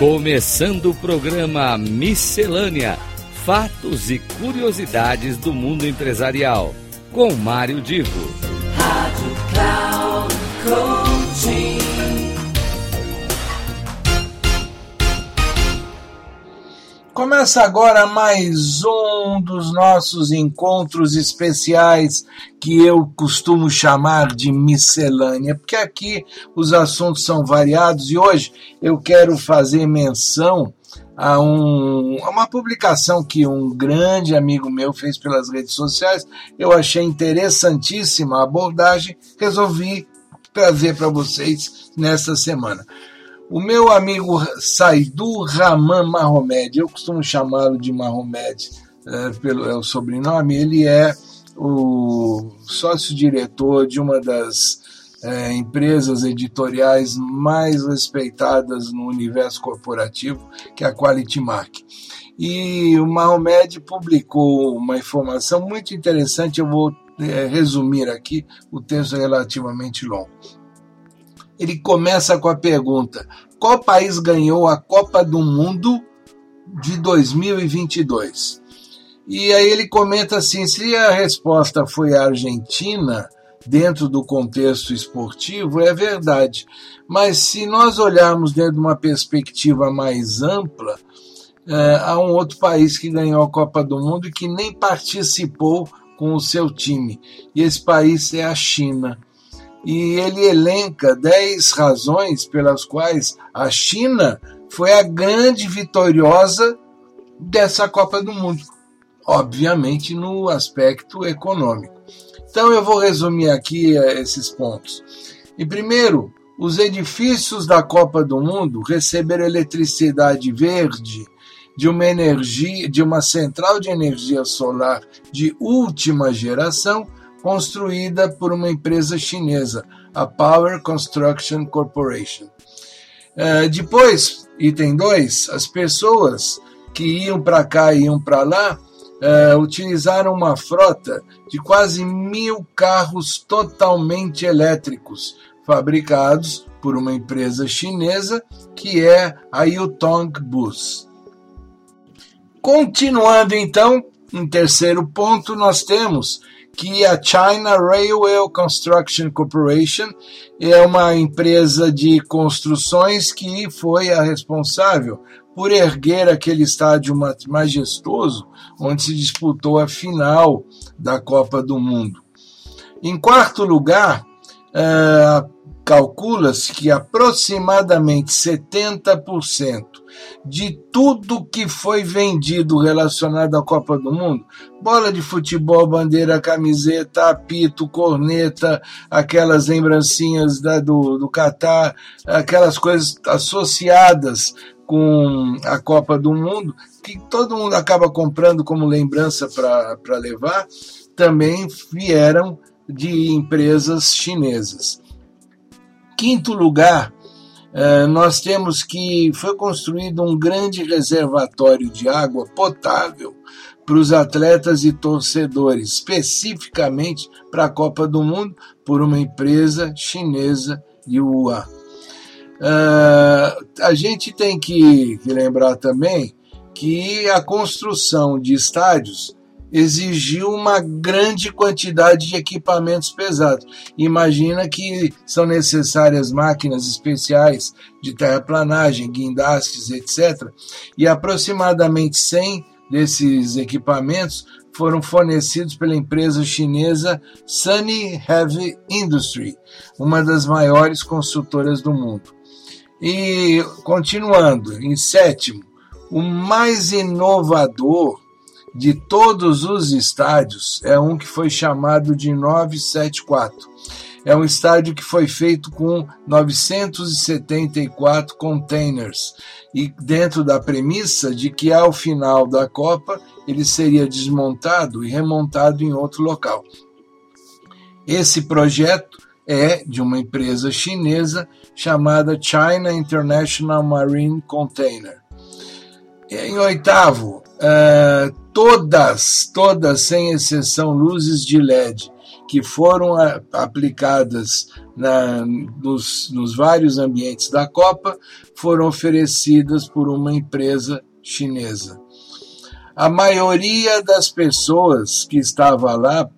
Começando o programa Miscelânea: Fatos e Curiosidades do Mundo Empresarial, com Mário Divo. Rádio Cloud Coaching. Começa agora mais um dos nossos encontros especiais que eu costumo chamar de miscelânea, porque aqui os assuntos são variados e hoje eu quero fazer menção a, um, a uma publicação que um grande amigo meu fez pelas redes sociais. Eu achei interessantíssima a abordagem, resolvi trazer para vocês nesta semana. O meu amigo Saidu Rahman Mahomed, eu costumo chamá-lo de Mahomed é, pelo é o sobrenome, ele é o sócio-diretor de uma das é, empresas editoriais mais respeitadas no universo corporativo, que é a Quality Mark. E o Mahomed publicou uma informação muito interessante, eu vou é, resumir aqui, o texto é relativamente longo ele começa com a pergunta: qual país ganhou a Copa do Mundo de 2022? E aí ele comenta assim: se a resposta foi a Argentina, dentro do contexto esportivo, é verdade. Mas se nós olharmos dentro de uma perspectiva mais ampla, é, há um outro país que ganhou a Copa do Mundo e que nem participou com o seu time. E esse país é a China e ele elenca 10 razões pelas quais a China foi a grande vitoriosa dessa Copa do Mundo, obviamente no aspecto econômico. Então eu vou resumir aqui eh, esses pontos. E primeiro, os edifícios da Copa do Mundo receberam eletricidade verde de uma energia, de uma central de energia solar de última geração construída por uma empresa chinesa, a Power Construction Corporation. Uh, depois, item 2, as pessoas que iam para cá e iam para lá uh, utilizaram uma frota de quase mil carros totalmente elétricos, fabricados por uma empresa chinesa que é a Yutong Bus. Continuando então, em terceiro ponto, nós temos que a China Railway Construction Corporation é uma empresa de construções que foi a responsável por erguer aquele estádio majestoso onde se disputou a final da Copa do Mundo. Em quarto lugar, uh, calcula-se que aproximadamente 70% de tudo que foi vendido relacionado à Copa do Mundo, bola de futebol, bandeira, camiseta, apito, corneta, aquelas lembrancinhas da, do, do Catar, aquelas coisas associadas com a Copa do Mundo, que todo mundo acaba comprando como lembrança para levar, também vieram de empresas chinesas. Quinto lugar, nós temos que foi construído um grande reservatório de água potável para os atletas e torcedores, especificamente para a Copa do Mundo, por uma empresa chinesa, Yuan. Uh, a gente tem que, que lembrar também que a construção de estádios exigiu uma grande quantidade de equipamentos pesados. Imagina que são necessárias máquinas especiais de terraplanagem, guindastes, etc. E aproximadamente 100 desses equipamentos foram fornecidos pela empresa chinesa Sunny Heavy Industry, uma das maiores construtoras do mundo. E continuando, em sétimo, o mais inovador de todos os estádios é um que foi chamado de 974. É um estádio que foi feito com 974 containers e dentro da premissa de que ao final da Copa ele seria desmontado e remontado em outro local. Esse projeto é de uma empresa chinesa chamada China International Marine Container. Em oitavo, uh, todas, todas, sem exceção, luzes de LED que foram aplicadas na, nos, nos vários ambientes da Copa foram oferecidas por uma empresa chinesa. A maioria das pessoas que estava lá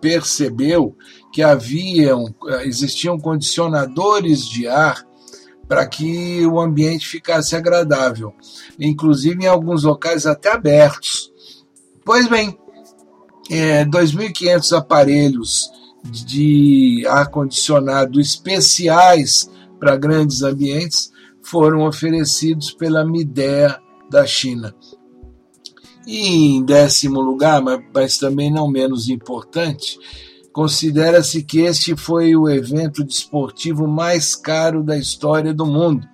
percebeu que haviam, existiam condicionadores de ar para que o ambiente ficasse agradável, inclusive em alguns locais até abertos. Pois bem, é, 2.500 aparelhos de ar-condicionado especiais para grandes ambientes foram oferecidos pela Midea da China. E em décimo lugar, mas, mas também não menos importante, considera-se que este foi o evento desportivo mais caro da história do mundo,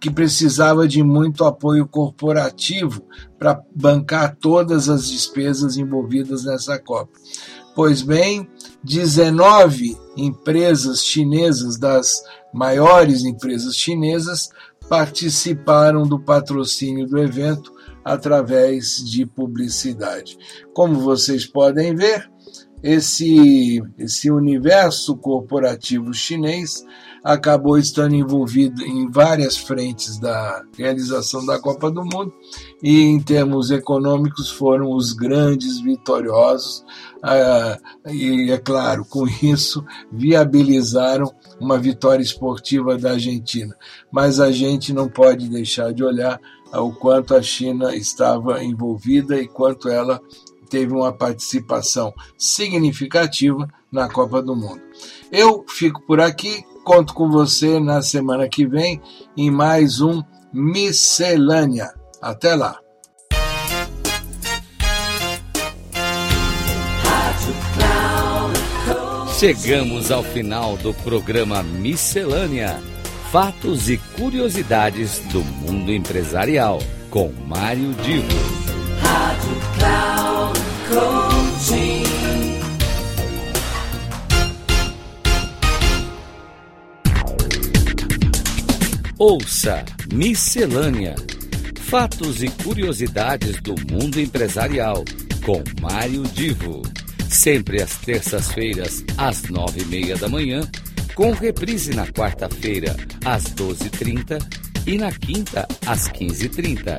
que precisava de muito apoio corporativo para bancar todas as despesas envolvidas nessa Copa. Pois bem, 19 empresas chinesas, das maiores empresas chinesas, participaram do patrocínio do evento através de publicidade. Como vocês podem ver, esse, esse universo corporativo chinês acabou estando envolvido em várias frentes da realização da Copa do Mundo e, em termos econômicos, foram os grandes vitoriosos. Ah, e, é claro, com isso, viabilizaram uma vitória esportiva da Argentina. Mas a gente não pode deixar de olhar o quanto a China estava envolvida e quanto ela teve uma participação significativa na Copa do Mundo. Eu fico por aqui, conto com você na semana que vem em mais um Miscelânea. Até lá! Chegamos ao final do programa Miscelânea: Fatos e Curiosidades do Mundo Empresarial, com Mário Divo. Rádio Cloud Coaching. Ouça Miscelânea: Fatos e Curiosidades do Mundo Empresarial, com Mário Divo. Sempre às terças-feiras, às nove e meia da manhã, com reprise na quarta-feira, às doze e trinta e na quinta, às quinze e trinta.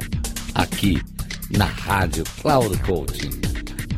Aqui na Rádio Cloud Coaching.